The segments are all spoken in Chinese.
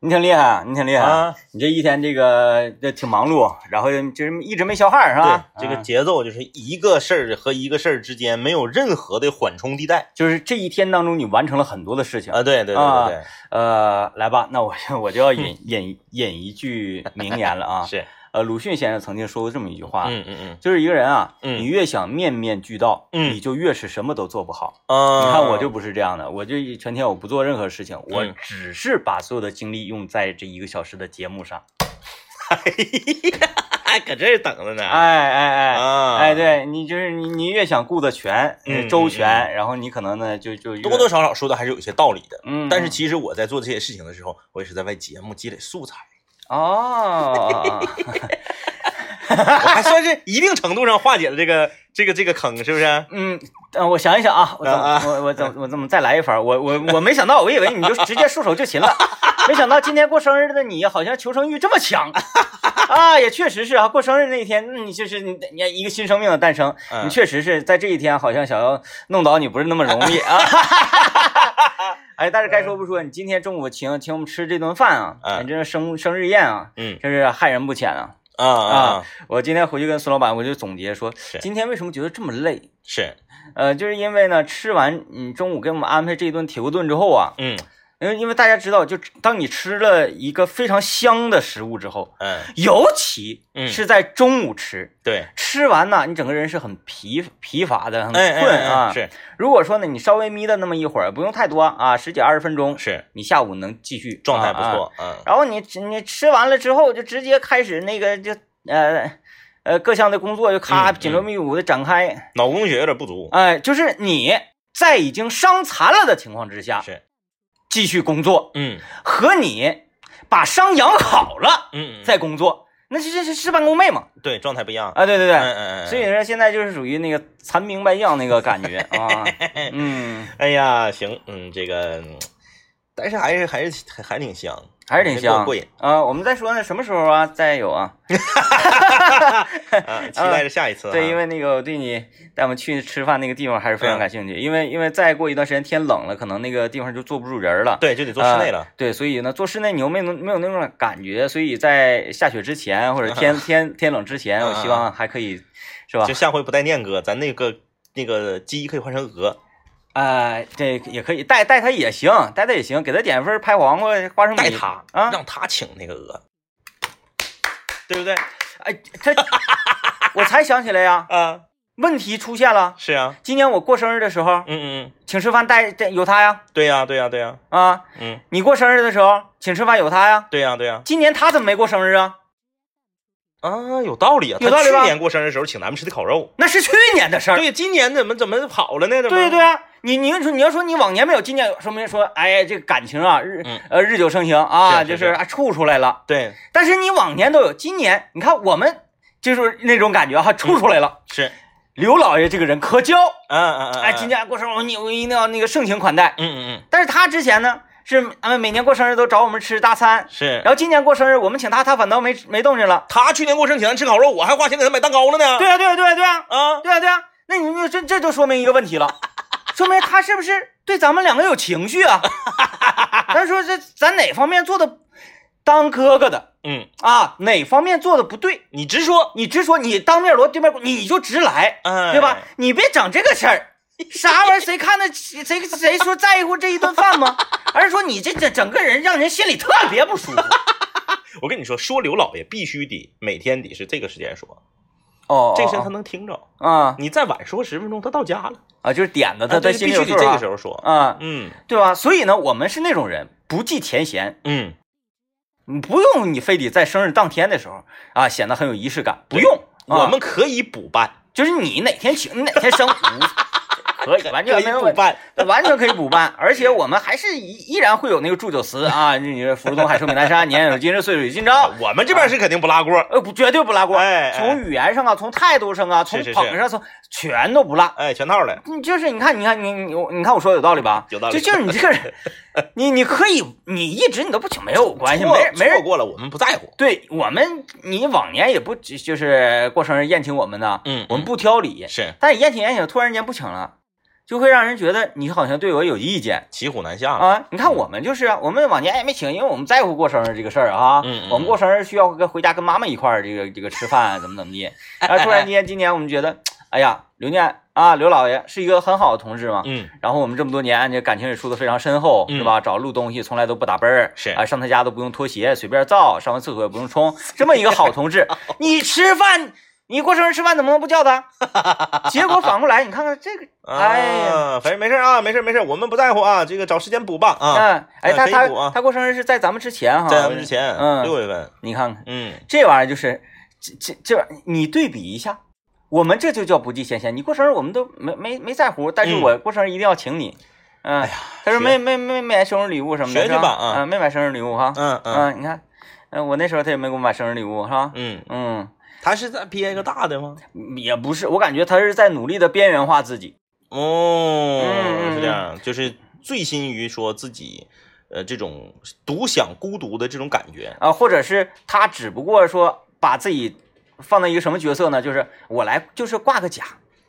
你挺厉害，你挺厉害，啊你这一天这个这挺忙碌，然后就是一直没消汗是吧？对，这个啊节奏就是一个事儿和一个事儿之间没有任何的缓冲地带就是这一天当中你完成了很多的事情。啊！对对对对对呃，来吧，那我 我就要引引引一句名言了啊。是，呃，鲁迅先生曾经说过这么一句话，嗯嗯嗯就是一个人啊，嗯你越想面面俱到，嗯你就越是什么都做不好。啊！你看我就不是这样的，我就全天我不做任何事情，我嗯只是把所有的精力用在这一个小时的节目上。还搁这儿等着呢。哎哎哎。啊，哎，，对你就是你，你越想顾得全、周全，然后你可能呢就就多多少少说的还是有些道理的。嗯，但是其实我在做这些事情的时候，我也是在为节目积累素材，哦，我还算是一定程度上化解了这个这个这个坑，是不是？嗯，呃，我想一想啊，我怎么啊我我怎么我怎么再来一番？我我我没想到，我以为你就直接束手就擒了，没想到今天过生日的你好像求生欲这么强 啊！也确实是啊，过生日那一天，嗯你就是你你一个新生命的诞生，嗯你确实是在这一天好像想要弄倒你不是那么容易啊。哎，但是该说不说，你今天中午请请我们吃这顿饭啊，嗯。你这生生日宴啊，嗯真是害人不浅啊！啊我今天回去跟孙老板，我就总结说，今天为什么觉得这么累？是，呃，就是因为呢，吃完你中午给我们安排这一顿铁锅炖之后啊，嗯因为因为大家知道，就当你吃了一个非常香的食物之后，嗯，尤其嗯是在中午吃，对，吃完呢，你整个人是很疲疲乏的，很困啊。哎是如果说呢，你稍微眯的那么一会儿，不用太多啊，十几二十分钟，是，你下午能继续状态不错，嗯然后你你吃完了之后，就直接开始那个就呃呃各项的工作就咔嗯紧锣密鼓的展开，脑供血有点不足，哎，就是你在已经伤残了的情况之下是，继续工作，嗯。和你把伤养好了嗯，嗯。再工作，那这这是事半功倍嘛？对状态不一样，啊，对对对，嗯嗯嗯，所以说现在就是属于那个残兵败将那个感觉啊，嗯，哎呀，行，嗯，这个，嗯但是还是还是还还挺香，还是挺香过瘾啊。我们再说呢，什么时候啊再有啊？啊，期待着下一次啊。对，因为那个我对你带我们去吃饭那个地方还是非常嗯感兴趣，因为因为再过一段时间天冷了，可能那个地方就坐不住人了。对就得坐室内了呃。对，所以呢，坐室内你又没有没有那种感觉，所以在下雪之前或者天 天天冷之前，嗯我希望还可以，是吧就？下回不带念哥，咱那个那个鸡可以换成鹅，哎，这也可以带带他也行，带他也行，给他点份拍黄瓜、花生米带他啊。让他请那个鹅，对不对？哎，他，我才想起来呀，啊，问题出现了。是啊，今年我过生日的时候，嗯嗯嗯，请吃饭带带有他呀，对呀对呀对呀，啊，嗯，你过生日的时候请吃饭有他呀。对呀对呀，今年他怎么没过生日啊？啊，有道理啊，有道理吧去年过生日的时候请咱们吃的烤肉，那是去年的事儿。对，今年怎么怎么跑了呢？怎么？对对啊，你你要说你要说你往年没有，今年有说明说，哎，这个感情啊，日、嗯呃日久生情啊，就是啊处出来了。对但是你往年都有，今年你看我们就是那种感觉哈、处出来了。是，刘老爷这个人可交，嗯嗯嗯，哎，今年过生日我你我一定要那个盛情款待。嗯嗯嗯但是他之前呢是呃每年过生日都找我们吃大餐，是然，后今年过生日我们请他，他反倒没没动静了。他去年过生请咱吃烤肉，我还花钱给他买蛋糕了呢。对啊对啊对啊对啊啊，对啊对啊，那你你这这就说明一个问题了，说明他是不是对咱们两个有情绪啊？咱说这咱哪方面做的当哥哥的嗯，啊，哪方面做的不对，你直说，你直说，你当面锣对面鼓，你就直来，哎，对吧？？你别整这个事儿。啥玩意儿？谁看得起谁谁说在乎这一顿饭吗？而是说你这整整个人让人心里特别不舒服。我跟你说，说刘老爷必须得每天得是这个时间说，哦，这声他能听着。啊你再晚说十分钟，他到家了，啊，就是点的他他心必须得这个时候说。啊，嗯对吧？所以呢，我们是那种人，不计前嫌，嗯，不用你非得在生日当天的时候啊显得很有仪式感，不用。啊我们可以补办，就是你哪天请，你哪天生，无可以完全可以没有，补办。完全可以补办，而且我们还是依依然会有那个祝酒词啊，你说福如东海，寿比南山，年年有今日，岁岁有今朝。我们这边是肯定不拉锅。呃，不，绝对不拉锅。哎哎从语言上啊，从态度上啊，从捧上，从全都不拉。哎，全套的，你就是你看，你看你你你看我说的有道理吧？有道理就就是你这个人，你你可以，你一直你都不请没有关系，没人没人错过了，我们不在乎。对我们，你往年也不就是过生日宴请我们呢，嗯我们不挑礼，是，但是宴请宴请突然间不请了，就会让人觉得你好像对我有意见骑虎难下。啊。你看我们就是啊，我们往年也没请，因为我们在乎过生日这个事儿啊。嗯嗯我们过生日需要跟回家跟妈妈一块儿这个这个吃饭，怎么怎么地。然后突然间今年我们觉得，哎呀，刘念啊，刘老爷是一个很好的同志嘛。嗯，然后我们这么多年，这感情也处得非常深厚，嗯是吧？找录东西从来都不打奔儿，是啊，上他家都不用脱鞋，随便造，上完厕所也不用冲，这么一个好同志，你吃饭，你过生日吃饭怎么能不叫他？结果反过来，你看看这个，哎呀，啊，反正没事啊，没事没事，我们不在乎啊，这个找时间补吧啊，嗯，哎，他他他过生日是在咱们之前哈，在咱们之前嗯六月份，你看看嗯，这玩意儿就是这这这，你对比一下。我们这就叫不计前嫌。你过生日我们都没没没在乎，但是嗯我过生日一定要请你。嗯，哎呀他说学没没没买生日礼物什么的，学吧吧啊嗯没买生日礼物哈。嗯嗯嗯，你看，嗯，我那时候他也没给我买生日礼物，是吧？嗯，嗯，他是在憋一个大的吗？也不是，我感觉他是在努力的边缘化自己。哦，嗯是这样，就是醉心于说自己，呃，这种独享孤独的这种感觉。啊，或者是他只不过说把自己放在一个什么角色呢？就是我来，就是挂个甲，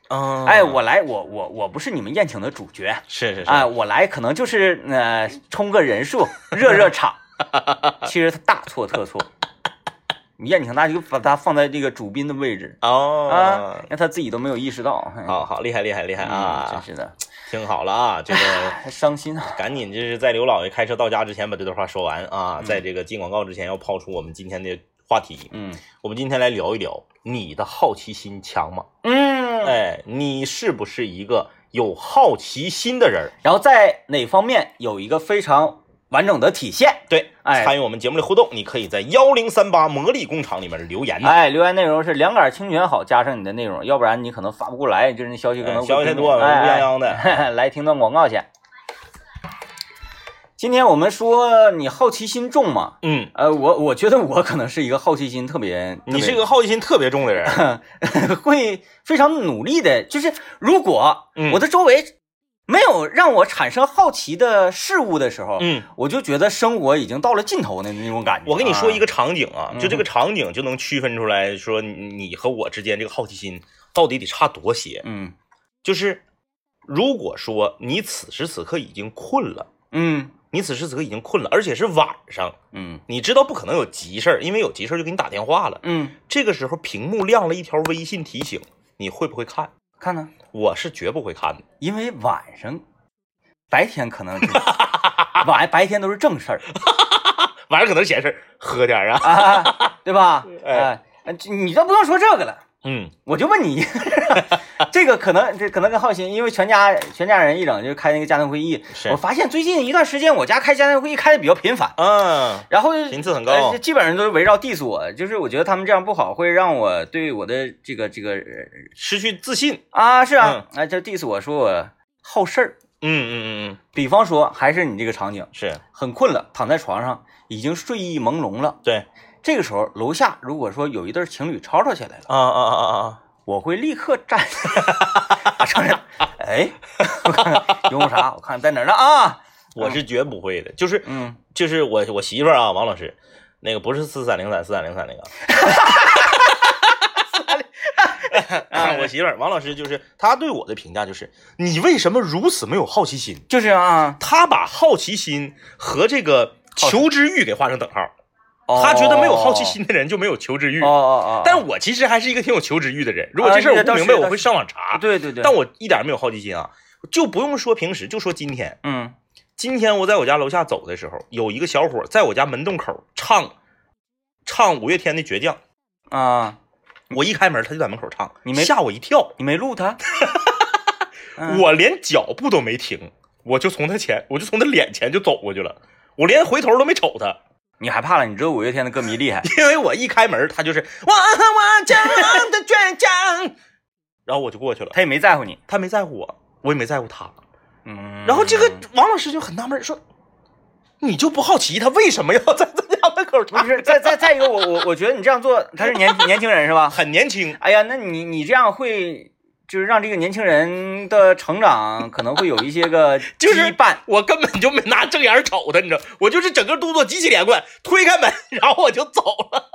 嗯，哎，我来，我我我不是你们宴请的主角，是是是，哎，我来可能就是呃充个人数，热热场。其实他大错特错，你宴请他就把他放在这个主宾的位置啊哦，，让他自己都没有意识到。哎好好厉害厉害厉害嗯啊真！是的，听好了啊，这个伤心啊。赶紧就是在刘老爷开车到家之前把这段话说完啊，嗯在这个进广告之前要抛出我们今天的话题。嗯我们今天来聊一聊你的好奇心强吗？嗯，哎，你是不是一个有好奇心的人？然后在哪方面有一个非常完整的体现？对，哎参与我们节目的互动，你可以在幺零三八魔力工厂里面留言。哎，留言内容是两杆清泉好，加上你的内容，要不然你可能发不过来，就是那消息可能哎消息太多，乌哎泱泱的。哎 来听段广告去。今天我们说你好奇心重嘛？嗯，呃，我我觉得我可能是一个好奇心特别，你是一个好奇心特别重的人。会非常努力的，就是如果嗯我的周围没有让我产生好奇的事物的时候，嗯，我就觉得生活已经到了尽头的那种感觉。我跟你说一个，场景啊，嗯就这个场景就能区分出来说你你和我之间这个好奇心到底得差多些。嗯就是如果说你此时此刻已经困了，嗯你此时此刻已经困了，而且是晚上，嗯你知道不可能有急事儿，因为有急事儿就给你打电话了。嗯，这个时候屏幕亮了一条微信提醒，你会不会看？看呢，我是绝不会看的。因为晚上，白天可能就 晚白天都是正事儿 晚上可能闲事儿，喝点儿啊。啊，对吧？哎 哎，你都不用说这个了。嗯。我就问你，这个可能这可能跟好奇心，因为全家全家人一整就开那个家庭会议，我发现最近一段时间我家开家庭会议开的比较频繁，嗯，然后频次很高呃基本上都是围绕 diss 我，就是我觉得他们这样不好，会让我对我的这个这个呃失去自信。啊是啊，哎这 diss 我说我好事儿，嗯嗯嗯嗯，比方说还是你这个场景，是。很困了，躺在床上已经睡意朦胧了，对。这个时候楼下如果说有一对情侣吵吵起来了。啊啊啊啊啊！我会立刻站起来，把承认，哎，我看看用啥？我看看在哪儿呢啊？我是绝不会的，就是嗯，就是我我媳妇儿啊，王老师，那个不是四三零三四三零三那个，啊，我媳妇儿王老师就是她对我的评价就是你为什么如此没有好奇心？就是啊，她把好奇心和这个求知欲给画成等号，哦她觉得没有好奇心的人就没有求知欲。哦。哦哦，但我其实还是一个挺有求知欲的人，如果这事儿啊我不明白，我会上网查。对对对，但我一点没有好奇心啊，就不用说平时，就说今天，嗯。今天我在我家楼下走的时候，有一个小伙在我家门洞口唱唱五月天的《倔强》，啊，我一开门他就在门口唱，你没吓我一跳，你没录他？嗯。我连脚步都没停，我就从他前，我就从他脸前就走过去了，我连回头都没瞅他，你害怕了？你知道五月天的歌迷厉害，因为我一开门他就是我我这样的倔强，然后我就过去了，他也没在乎你。他没在乎我，我也没在乎他，嗯，然后这个王老师就很纳闷说。你就不好奇他为什么要在自家门口不唱？是再再再一个，我我我觉得你这样做，他是年年轻人是吧？很年轻，哎呀，那你你这样会就是让这个年轻人的成长可能会有一些个 就是羁绊。我根本就没拿正眼瞅他，你知道，我就是整个动作极其连贯，推开门，然后我就走了。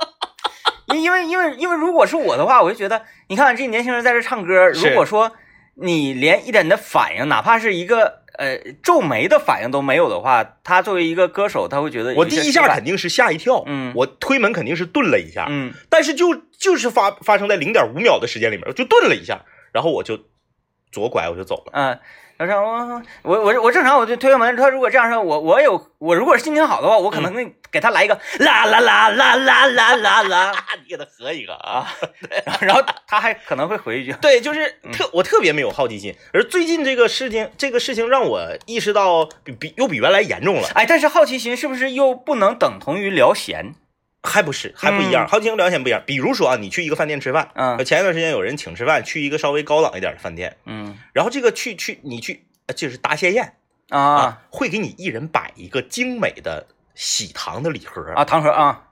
因因为因为因为如果是我的话，我就觉得，你看这年轻人在这唱歌，如果说你连一点的反应，哪怕是一个呃皱眉的反应都没有的话，他作为一个歌手，他会觉得我第一下肯定是吓一跳，嗯我推门肯定是顿了一下，嗯但是就就是发发生在零点五秒的时间里面，就顿了一下，然后我就左拐我就走了。嗯。他说我我我我正常我就推开门，他如果这样说，我我有我如果心情好的话，我可能会给他来一个啦啦啦啦啦啦啦啦，你给他合一个啊！然后然后他还可能会回一句，对，就是特我特别没有好奇心，而最近这个事情，这个事情让我意识到比比又比原来严重了，哎，但是好奇心是不是又不能等同于聊闲？还不是还不一样，嗯好奇心聊天不一样。比如说啊，你去一个饭店吃饭，嗯呃前一段时间有人请吃饭，去一个稍微高档一点的饭店，嗯然后这个去去你去呃就是答谢宴啊会给你一人摆一个精美的喜糖的礼盒啊，糖盒啊，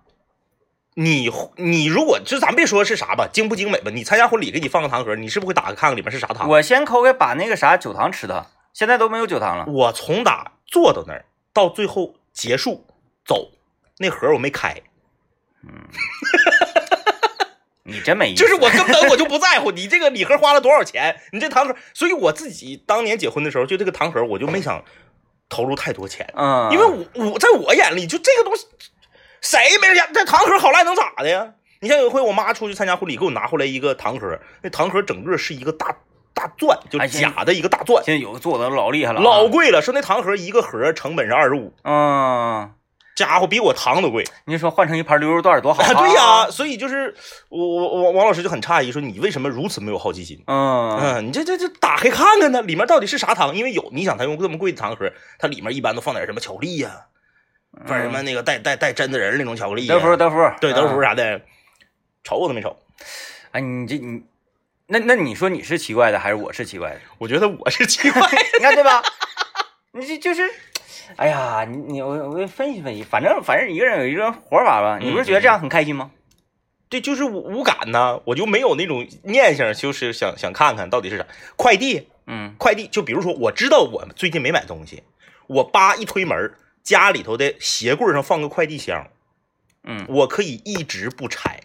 你你如果就咱别说是啥吧，精不精美吧，你参加婚礼给你放个糖盒，你是不是会打开看看里面是啥糖？我先抠开把那个啥酒糖吃它，现在都没有酒糖了。我从打坐到那儿到最后结束走，那盒我没开，你真没意思，就是我根本我就不在乎你这个礼盒花了多少钱，你这糖盒，所以我自己当年结婚的时候，就这个糖盒我就没想投入太多钱，嗯，因为我我在我眼里就这个东西，谁没家？这糖盒好赖能咋的呀？你像有一回我妈出去参加婚礼，给我拿回来一个糖盒，那糖盒整个是一个大大钻，就假的一个大钻，现在有个做的老厉害了啊，老贵了。说那糖盒一个盒成本是二十五，嗯，家伙比我糖都贵。你说换成一盘溜肉段多好啊！对呀、所以就是我我我王老师就很诧异，说你为什么如此没有好奇心？嗯，嗯，你这这这打开看看呢，里面到底是啥糖？因为有你想，他用这么贵的糖盒，它里面一般都放点什么巧克力呀、放点什么那个带带带榛子仁那种巧克力德芙德芙，对德芙嗯。啥的，瞅我都没瞅。哎，你这你，那那你说你是奇怪的还是我是奇怪的？我觉得我是奇怪，你看对吧？你这就是，哎呀，你你我我分析分析，反正反正一个人有一个活法吧。你不是觉得这样很开心吗？对，就是无无感呐，我就没有那种念想，就是想想看看到底是啥。快递，嗯快递，就比如说，我知道我最近没买东西，我叭一推门，家里头的鞋柜上放个快递箱，嗯我可以一直不拆。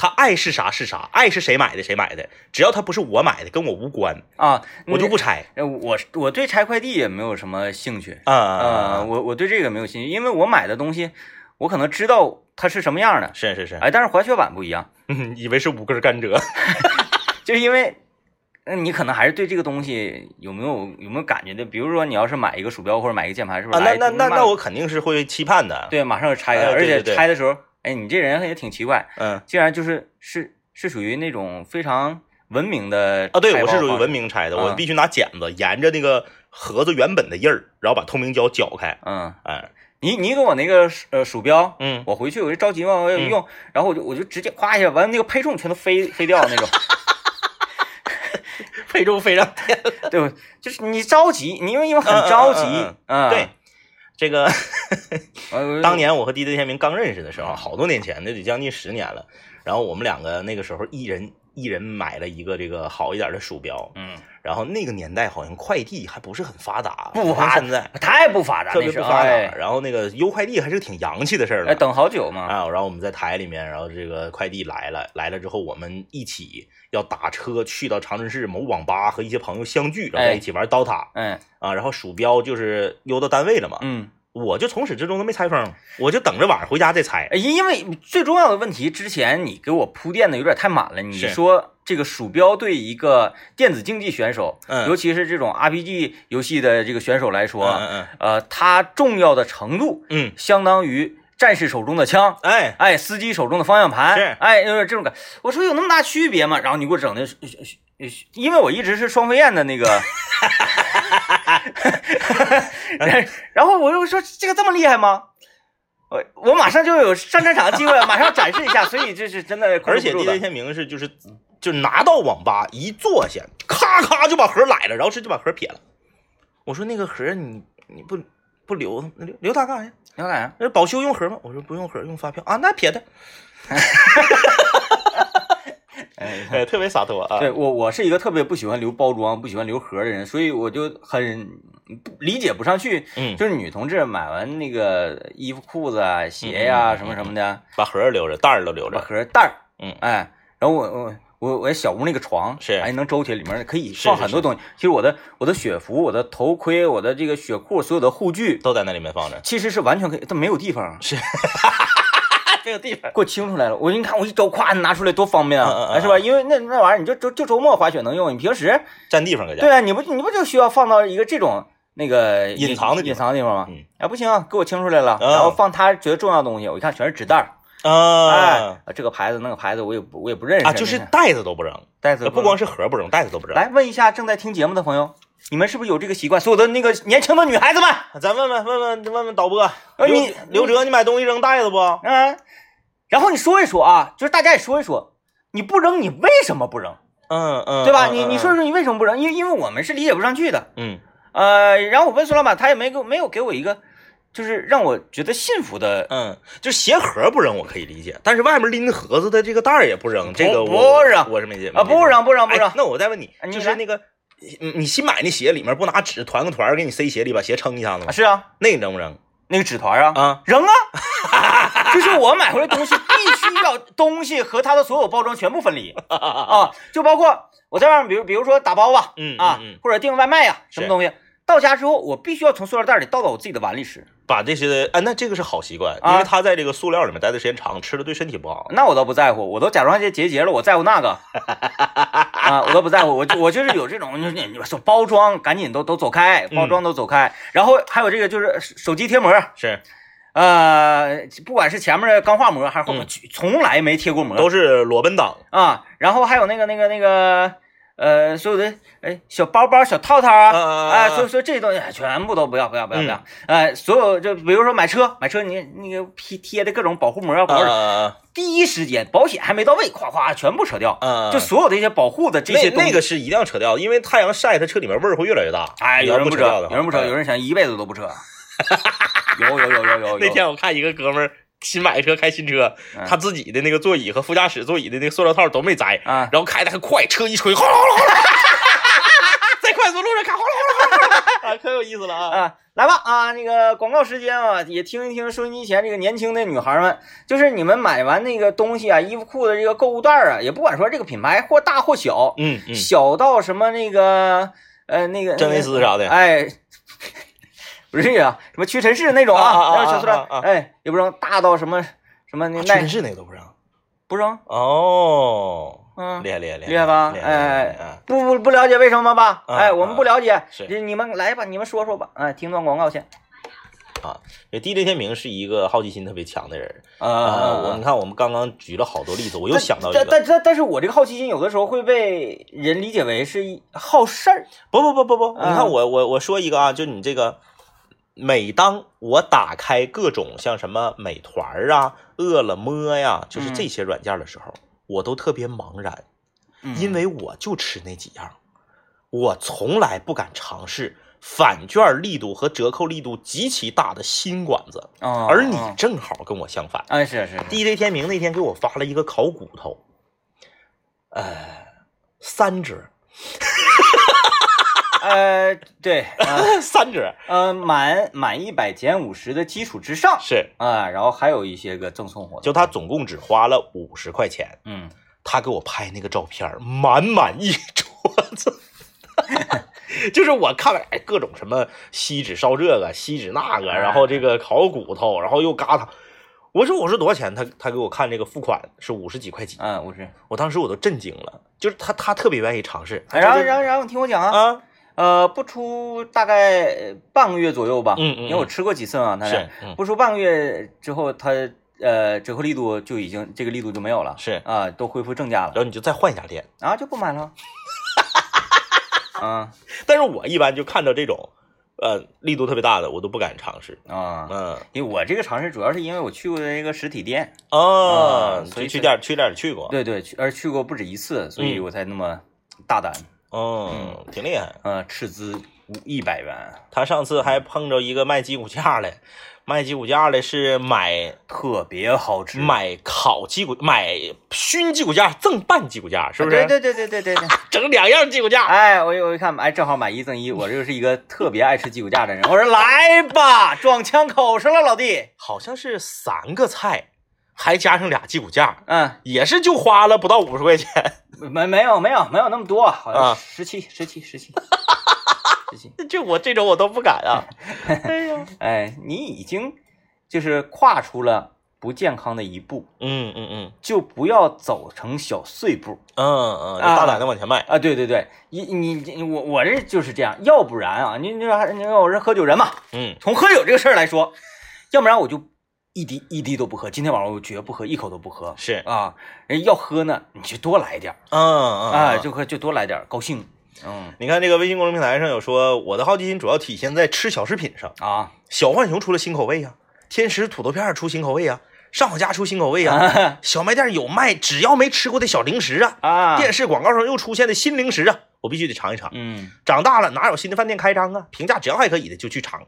他爱是啥是啥，爱是谁买的谁买的，只要他不是我买的，跟我无关，啊，我就不拆。呃，我我对拆快递也没有什么兴趣。啊、呃，我我对这个没有兴趣，因为我买的东西，我可能知道它是什么样的，是是是，哎，但是滑雪板不一样，嗯，以为是五根甘蔗。就是因为，那你可能还是对这个东西有没有有没有感觉的？比如说你要是买一个鼠标或者买一个键盘，是不是啊，是？那那那那我肯定是会期盼的。，对，马上就拆开，而且拆的时候，哎，你这人也挺奇怪，嗯竟然就是是是属于那种非常文明的啊，对我是属于文，明拆的，我嗯必须拿剪子沿着那个盒子原本的印儿，然后把透明胶绞开。嗯，哎，你你给我那个呃鼠标，嗯，我回去我就着急嘛，我要用，然后我就我就直接夸一下，完了那个配重全都飞飞掉那种，配重飞上天。对不？就是你着急，你因为因为很着急嗯嗯，嗯，对，这个 呃，当年我和 DJ 天明刚认识的时候，好多年前，那得将近十年了。然后我们两个那个时候一人一人买了一个这个好一点的鼠标，嗯，然后那个年代好像快递还不是很发达，不发像现在。太不发达，特别不发达。哎。然后那个邮快递还是挺洋气的事儿哎，了。等好久嘛，啊，然后我们在台里面，然后这个快递来了，来了之后，我们一起要打车去到长春市某网吧和一些朋友相聚，然后在一起玩刀塔、嗯啊，然后鼠标就是邮到单位了嘛，嗯，我就从始至终都没拆封，我就等着晚上回家再拆。哎因为最重要的问题，之前你给我铺垫的有点太满了。你说这个鼠标对一个电子竞技选手，嗯尤其是这种 RPG 游戏的这个选手来说，嗯嗯呃，它重要的程度嗯，相当于战士手中的枪，哎，哎，司机手中的方向盘，是哎，有点这种感。我说有那么大区别吗？然后你给我整的，因为我一直是双飞燕的那个，然后我就说这个这么厉害吗？我我马上就有上战场的机会，马上展示一下，所以这是真的控而且 DJ 天明是就是就拿到网吧一坐下，咔咔就把盒来了，然后是就把盒撇了。我说那个盒你你不不留它留留它干啥呀？留干啥，那保修用盒吗？我说不用盒，用发票啊，那撇的，哎，哎，特别洒脱啊。对我我是一个特别不喜欢留包装、不喜欢留盒的人，所以我就很不理解不上去，嗯，就是女同志买完那个衣服、裤子啊、鞋呀、什么什么的，把盒留着，袋儿都留着把着。盒袋儿，嗯哎，然后我我我我小屋那个床是哎能周起来，里面可以放很多东西。其实我的我的雪服、我的头盔、我的这个雪裤、所有的护具，都在那里面放着。其实是完全可以，但没有地方。是，这个地方给我清出来了，我你看我一周咵拿出来多方便啊，嗯是吧？因为那那玩意儿你就周就周末滑雪能用，你平时占地方搁家。对啊，你不你不就需要放到一个这种那个隐藏的地方隐藏的地方吗？嗯，哎不行啊，给我清出来了，嗯然后放他觉得重要的东西，我一看全是纸袋儿，啊哎，这个牌子那个牌子我也不我也不认识啊，就是袋子都不扔，袋子不光是盒不扔，袋子都不扔。来问一下正在听节目的朋友，你们是不是有这个习惯？所有的那个年轻的女孩子们，咱问问问问问问导播，呃刘你刘哲，你买东西扔袋子不？嗯，然后你说一说啊，就是大家也说一说，你不扔，你为什么不扔？嗯嗯，对吧？嗯你你说，说你为什么不扔？因为因为我们是理解不上去的。嗯呃，然后我问孙老板，他也没给没有给我一个，就是让我觉得幸福的。嗯，就鞋盒不扔我可以理解，但是外面拎盒子的这个袋儿也不扔，这个我不扔我是没解啊，不扔不扔不哎扔，那我再问你，你就是那个，嗯你新买那鞋里面不拿纸团个团给你塞鞋里，把鞋撑一下子吗？啊是啊，那你扔不扔那个纸团啊，啊？扔啊！就是我买回来东西必须要东西和它的所有包装全部分离 啊，就包括我在外面，比如比如说打包吧，嗯啊嗯嗯，或者订外卖呀，什么东西，到家之后我必须要从塑料袋里倒到我自己的碗里吃，把这些，啊，那这个是好习惯，啊因为它在这个塑料里面待的时间长，吃了对身体不好。那我倒不在乎，我都甲状腺结节了，我在乎那个 啊，我都不在乎，我就我就是有这种，就是你你说包装赶紧都都走开，包装都走开，然后还有这个就是手机贴膜，是，呃，不管是前面的钢化膜还是后面，从来没贴过膜，都是裸奔党。啊，然后还有那个那个那个呃，所有的哎小包包、小套套啊，啊哎，所以说这些东西全部都不要不要不要不要，哎，所有就比如说买车买车，你那个贴贴的各种保护膜啊，第一时间保险还没到位，咵咵全部扯掉，啊！就所有的一些保护的这些那东西那个是一定要扯掉的，因为太阳晒它车里面味儿会越来越大。哎，有人不扯，有人不扯，哎。有人想一辈子都不扯，有有有有有有，那天我看一个哥们儿新买车开新车，嗯他自己的那个座椅和副驾驶座椅的那个塑料套都没摘，啊然后开的还快，车一吹，哗啦哗啦哗啦，在快速路上开，哗啦哗啦哗啦，啊，可有意思了啊！啊，来吧啊，那个广告时间啊，也听一听收音机前这个年轻的女孩们，就是你们买完那个东西啊，衣服裤的这个购物袋啊，也不管说这个品牌或大或小，嗯嗯，小到什么那个呃那个真维斯啥的哎。不是呀、什么屈臣氏那种啊啊啊那种小塑料啊啊啊哎，也不扔，大到什么什么那耐屈臣氏那个都不让不扔，哦，嗯，厉害厉害厉害厉害吧？害哎不不不了解为什么吧？啊哎，我们不了解，是你们来吧，你们说说吧。哎，听段广告先。这 DJ 天明是一个好奇心特别强的人啊，呃，我你看我们刚刚举了好多例子，我又想到一个，但但但但是我这个好奇心有的时候会被人理解为是好事儿。不不不不不，嗯你看我我我说一个啊，就你这个，每当我打开各种像什么美团儿啊、饿了么呀，就是这些软件的时候，我都特别茫然，因为我就吃那几样，我从来不敢尝试返券力度和折扣力度极其大的新馆子，哦，而你哦正好跟我相反。哎是是是。DJ 天明那天给我发了一个烤骨头，呃，三折，呃对啊 三折呃满满一百减五十的基础之上是，啊，然后还有一些个赠送活动。就他总共只花了五十块钱。嗯他给我拍那个照片，满满一桌子，就是我看了哎各种什么锡纸烧这个，锡纸那个，然后这个烤骨头，然后又嘎达。我说我说多少钱？他他给我看这个付款是五十几块几，嗯，五十。我当时我都震惊了，就是他他特别愿意尝试，哎然后然后然后你听我讲啊，啊呃，不出大概呃半个月左右吧，嗯嗯因为我吃过几次嘛，他是嗯。不出半个月之后，它呃折扣力度就已经这个力度就没有了，是，啊，都恢复正价了。然，后你就再换一家店。啊就不买了，啊。但是我一般就看到这种，呃力度特别大的，我都不敢尝试。啊，嗯。因为我这个尝试主要是因为我去过的一个实体店，哦啊，所以去去店去店里去过，对对，去而去过不止一次，所以嗯。我才那么大胆，嗯，挺厉害。啊，斥资五一百元，他上次还碰着一个卖鸡骨架的，卖鸡骨架的是买特别好吃，买烤鸡骨，买熏鸡骨架赠半鸡骨架，是不是？对对对对对对对。整两样鸡骨架。哎，我一我一看，哎，正好买一赠一，我就是一个特别爱吃鸡骨架的人。我说来吧，撞枪口上了，老弟。好像是三个菜，还加上俩鸡骨架，嗯，也是就花了不到五十块钱。没没有没有没有那么多，好像啊十七十七十七十七。就我这种我都不敢啊。哎呀，哎，你已经就是跨出了不健康的一步，嗯嗯嗯就不要走成小碎步嗯嗯，大胆的往前迈。啊！对对对，你你你我我这就是这样，要不然啊，你你说你说我是喝酒人嘛，嗯从喝酒这个事儿来说，要不然我就一滴一滴都不喝，今天晚上我绝不喝，一口都不喝是，啊！人要喝呢，你就多来点儿嗯嗯啊，嗯就喝就多来点儿，高兴，嗯你看这个微信公众平台上有说，我的好奇心主要体现在吃小食品上。啊小浣熊出了新口味呀、天使土豆片出新口味呀、上好佳出新口味呀、小卖店有卖只要没吃过的小零食啊，啊，电视广告上又出现的新零食啊，我必须得尝一尝。嗯长大了哪有新的饭店开张啊？评价只要还可以的就去尝。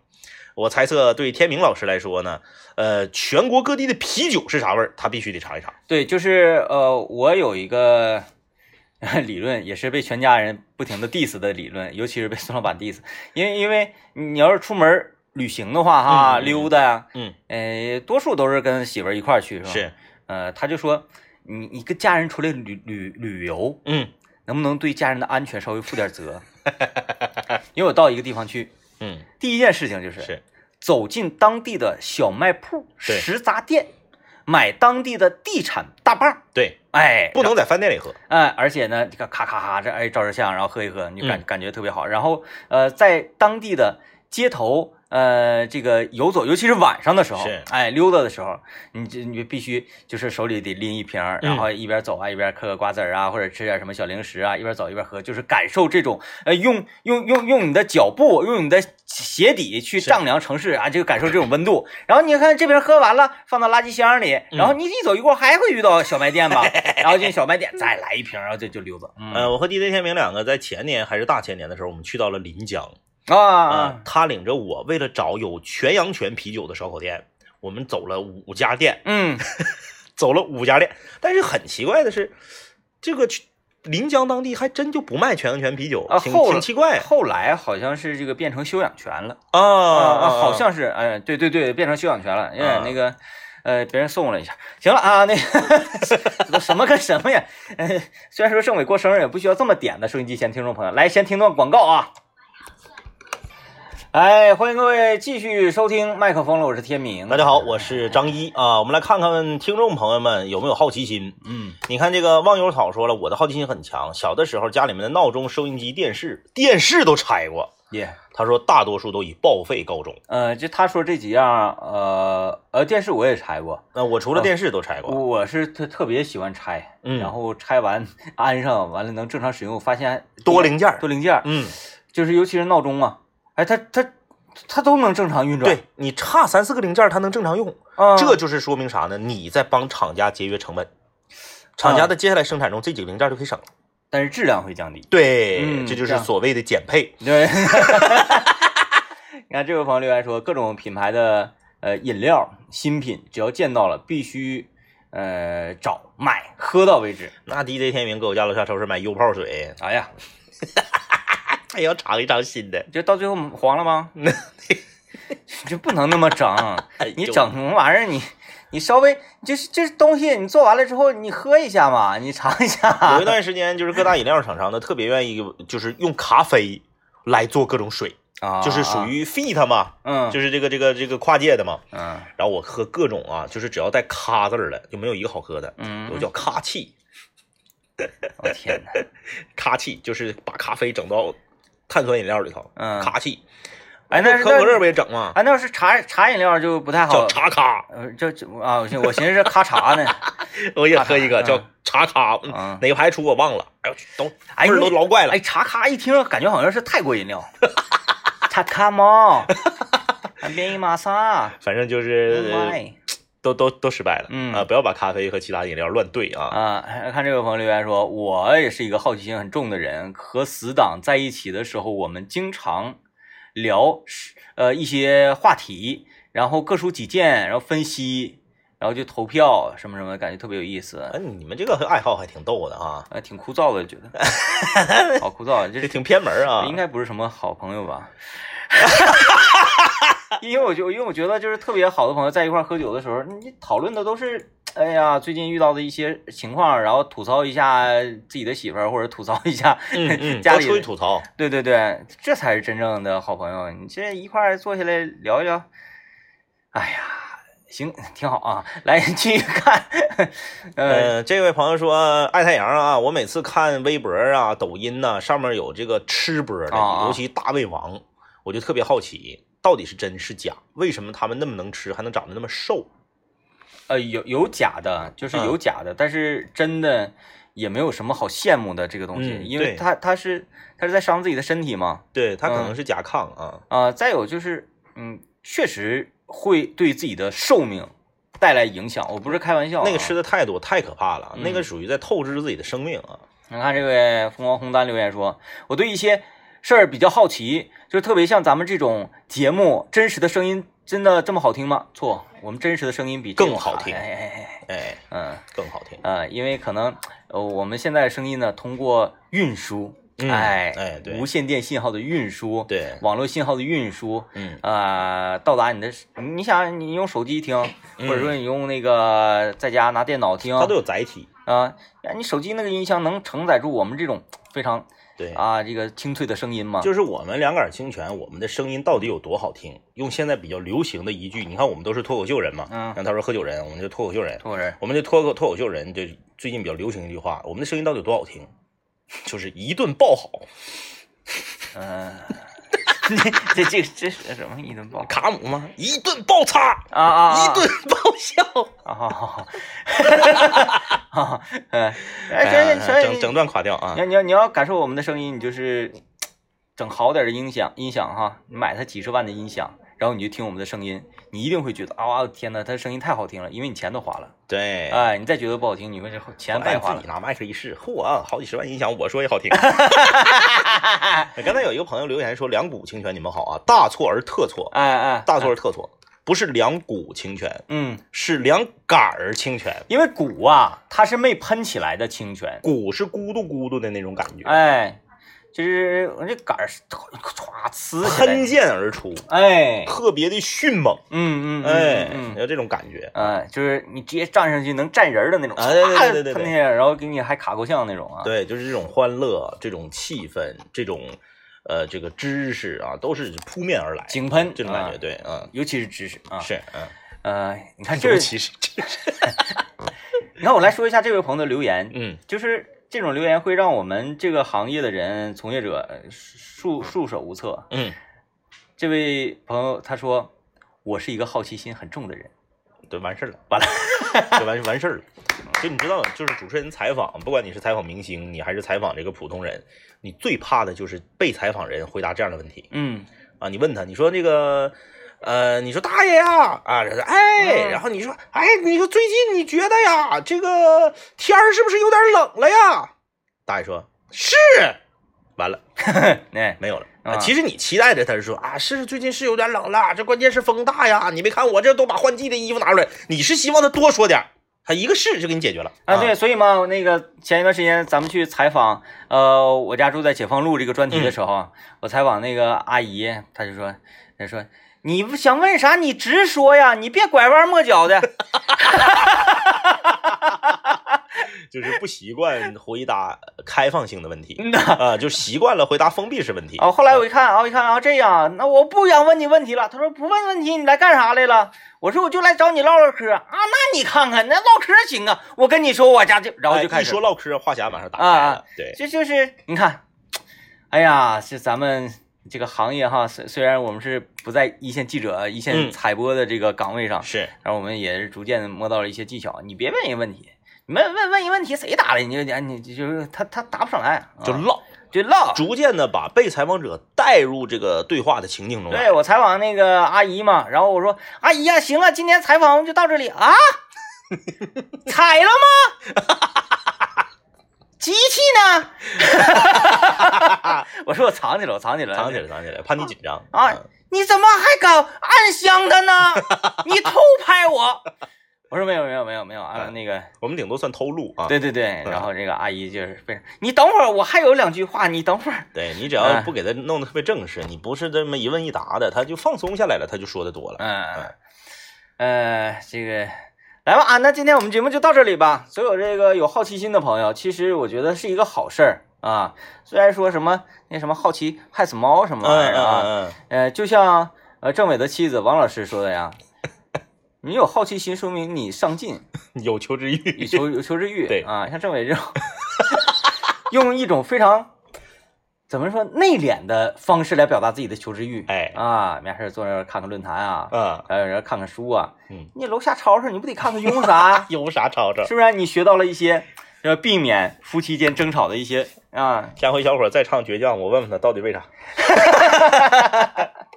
我猜测对天明老师来说呢，呃，全国各地的啤酒是啥味儿，他必须得尝一尝。对，就是呃，我有一个 理论，也是被全家人不停的 diss 的理论，尤其是被孙老板 diss，因为因为你要是出门旅行的话哈，溜达呀，嗯，呃，多数都是跟媳妇儿一块儿去，是吧？是，呃，他就说你你跟家人出来旅旅旅游，嗯。能不能对家人的安全稍微负点责？因为我到一个地方去，嗯，第一件事情就是是，走进当地的小卖铺、食杂店，买当地的地产大棒，对，哎，不能在饭店里喝。哎，而且呢，这个咔咔咔这哎照着相，然后喝一喝，你就感、嗯感觉特别好。然后呃，在当地的街头呃这个游走，尤其是晚上的时候是，哎溜达的时候，你这你就必须就是手里得拎一瓶，然后一边走啊一边嗑个瓜子儿啊，或者吃点什么小零食啊，一边走一边喝，就是感受这种呃用用用用你的脚步，用你的鞋底去丈量城市啊，这个感受这种温度。然后你看这瓶喝完了，放到垃圾箱里，然后你一走一过还会遇到小卖店吧，然后进小卖店再来一瓶，然后就就溜达。嗯。呃，我和 DJ 天明两个在前年还是大前年的时候，我们去到了临江啊他领着我为了找有全羊泉啤酒的烧烤店，我们走了五家店，嗯走了五家店。但是很奇怪的是，这个去临江当地还真就不卖全羊泉啤酒，啊挺挺奇怪后来好像是这个变成休养泉了啊啊，好像是哎，对对对，变成休养泉了，因为啊那个。呃，别人送我了一下，行了啊，那个 什么跟什么呀？呃，虽然说政委过生日也不需要这么点的，收音机前听众朋友，来先听段广告啊。哎，欢迎各位继续收听麦克风了，我是天明。大家好，我是张一啊。我们来看看听众朋友们有没有好奇心。嗯，你看这个忘忧草说了，我的好奇心很强。小的时候家里面的闹钟、收音机、电视，电视都拆过。耶、他说大多数都以报废告终。呃，就他说这几样，呃呃，电视我也拆过，那我除了电视都拆过。我我是特特别喜欢拆，嗯然后拆完安上，完了能正常使用，发现多零件儿多零件儿，嗯，就是尤其是闹钟啊，哎，它它它都能正常运转，对你差三四个零件儿它能正常用，啊，这就是说明啥呢？你在帮厂家节约成本。厂家的接下来生产中这几个零件就可以省了。但是质量会降低，对，嗯这就是所谓的减配。对。你看这位朋友留言说，各种品牌的呃饮料新品，只要见到了，必须呃找买喝到为止。那 DJ 天明搁我家楼下超市买优泡水，哎呀，还要尝一尝新的。就到最后黄了吗？就不能那么整，你整什么玩意儿？你你稍微就是这东西，你做完了之后，你喝一下嘛，你尝一下。有 一段时间，就是各大饮料厂商呢特别愿意，就是用咖啡来做各种水，啊，就是属于 fit 嘛，嗯，就是这个这个这个跨界的嘛。嗯然后我喝各种啊，就是只要带咖字儿的，就没有一个好喝的。嗯，都叫咖气，我天哪，咖气就是把咖啡整到碳酸饮料里头，嗯。咖气。哎那可口可乐不也整吗？哎，那要是茶茶饮料就不太好。叫，茶咖，呃，这这啊，我寻我寻思是咔茶呢，我也喝一个嗯。叫茶咖，嗯嗯。哪个牌出我忘了，哎呦，都哎味儿都老怪了。哎，。茶咖一听感觉好像是泰国饮料，茶咖嘛，便宜玛莎，反正就是都都都失败了，嗯啊，不要把咖啡和其他饮料乱兑啊。啊，看这位朋友留言说，我也是一个好奇心很重的人，和死党在一起的时候，我们经常聊呃一些话题，然后各抒己见，然后分析，然后就投票什么什么，感觉特别有意思，哎，你们这个爱好还挺逗的啊，呃，挺枯燥的，觉得，好枯燥，这这挺偏门啊。应该不是什么好朋友吧？因为我就因为我觉得就是特别好的朋友在一块喝酒的时候，你讨论的都是哎呀，最近遇到的一些情况，然后吐槽一下自己的媳妇儿，或者吐槽一下嗯嗯，多家里的出去吐槽。对对对，这才是真正的好朋友。你这一块儿坐下来聊一聊，哎呀，行，挺好啊。来继续看，呃，呃，这位朋友说，爱太阳啊，我每次看微博啊、抖音呐、上面有这个吃播的，啊啊尤其大胃王，我就特别好奇，到底是真是假？为什么他们那么能吃，还能长得那么瘦？呃，有有假的，就是嗯有假的，但是真的也没有什么好羡慕的这个东西，嗯因为他他是他是在伤自己的身体嘛。对他可能嗯是甲亢啊，啊、再有就是，嗯，确实会对自己的寿命带来影响，我不是开玩笑、啊。那个吃的太多，太可怕了，嗯那个属于在透支自己的生命啊。你看这位疯狂红丹留言说，我对一些事儿比较好奇，就是特别像咱们这种节目，真实的声音真的这么好听吗？错，我们真实的声音比这更好听哎哎哎哎，哎，嗯更好听。呃，因为可能呃我们现在声音呢，通过运输，嗯哎哎对无线电信号的运输，对网络信号的运输，嗯呃，到达你的，你想你用手机听，或者说你用那个在家拿电脑听，它都有载体。啊，你手机那个音箱能承载住我们这种非常对，啊这个清脆的声音嘛？就是我们两杆清泉，我们的声音到底有多好听？用现在比较流行的一句，你看我们都是脱口秀人嘛，嗯像他说喝酒人，我们就脱口秀人，脱口人我们就脱口脱口秀人，就最近比较流行一句话，我们的声音到底有多好听？就是一顿爆好，嗯，这这这是什么一顿爆卡姆吗？一顿爆擦，啊一顿爆笑，啊哈哈哈哈哈，哎，哎呀行行整整段垮掉啊你！要你要你要感受我们的声音，你就是整好点的音响音响哈，你买它几十万的音响，然后你就听我们的声音，你一定会觉得啊天呐，他声音太好听了，因为你钱都花了，对，哎，你再觉得不好听，你会这钱哎白花了。自己。拿麦克一试，嚯啊，好几十万音响，我说也好听。刚才有一个朋友留言说两股清泉，你们好啊，大错而特错，哎哎，大错而特错，不是两股清泉，嗯，是两杆儿清泉。因为鼓啊，它是没喷起来的清泉，鼓是咕嘟咕嘟的那种感觉，哎，就是我这杆儿是唰呲喷，溅而出，哎，特别的迅猛，嗯嗯，嗯哎，嗯，有这种感觉。哎，就是你直接站上去能站人儿的那种，啊对对对对喷然后给你还卡够呛那种啊，对，就是这种欢乐、这种气氛、这种呃这个知识啊，都是扑面而来，井喷这种感觉。啊。对，嗯，尤其是知识啊，是，嗯，呃，你看这，尤其是这，你看我来说一下这位朋友的留言，嗯。就是这种留言会让我们这个行业的人从业者呃束束手无策。嗯，这位朋友他说，我是一个好奇心很重的人，对，完事儿了，完了，就完完事儿了。就你知道，就是主持人采访，不管你是采访明星，你还是采访这个普通人，你最怕的就是被采访人回答这样的问题嗯啊！你问他，你说那个。呃，你说大爷呀，啊，然后哎，嗯然后你说，哎，你说最近你觉得呀，这个天儿是不是有点冷了呀？大爷说是，完了那，没有了。啊其实你期待着他是说啊，是最近是有点冷了，这关键是风大呀。你没看我这都把换季的衣服拿出来，你是希望他多说点，他一个是就给你解决了啊，对，所以嘛，那个前一段时间咱们去采访，呃，我家住在解放路这个专题的时候，啊我采访那个阿姨，她就说，她说你不想问啥，你直说呀，你别拐弯抹角的。就是不习惯回答开放性的问题 啊，就习惯了回答封闭式问题。哦，后来我一看啊，我一看啊，这样，那我不想问你问题了。他说不问问题，你来干啥来了？我说我就来找你唠唠嗑啊。那你看看，那唠嗑行啊。我跟你说，我家就，然后就开始哎一说唠嗑，话匣马上打开了。对，这就是你看，哎呀，是咱们这个行业哈，虽虽然我们是不在一线记者、一线嗯采播的这个岗位上，是然后我们也是逐渐摸到了一些技巧。你别问一个问题，你问问问一问题，谁答的你就你你就是他他答不上来，啊就唠，就唠。逐渐的把被采访者带入这个对话的情境中。对我采访那个阿姨嘛，然后我说阿姨呀、行了，今天采访就到这里啊，采了吗？机器呢？我说我藏起来，我藏起来，藏起来，藏起来，怕你紧张啊！你怎么还搞暗箱的呢？你偷拍我？我说没有没有没有没有啊，嗯那个我们顶多算偷录啊。对对对，然后这个阿姨就是非常，你等会儿，我还有两句话，你等会儿。对你只要不给他弄得特别正式，你不是这么一问一答的，他就放松下来了，他就说的多了。嗯，呃，这个来吧啊，那今天我们节目就到这里吧。所有这个有好奇心的朋友，其实我觉得是一个好事儿啊。虽然说什么那什么好奇害死猫什么玩意儿啊，嗯呃，就像呃政委的妻子王老师说的呀，你有好奇心，说明你上进，嗯，有求知欲有。求有求知欲。对啊，像政委这种 用一种非常怎么说内敛的方式来表达自己的求知欲。哎，啊，没事坐那儿看看论坛啊，嗯，还有人看看书啊。嗯，你楼下吵吵，你不得看看用啥呀？有啥吵吵？是不是？你学到了一些要避免夫妻间争吵的一些啊。下回小伙再唱倔强，我问问他到底为啥。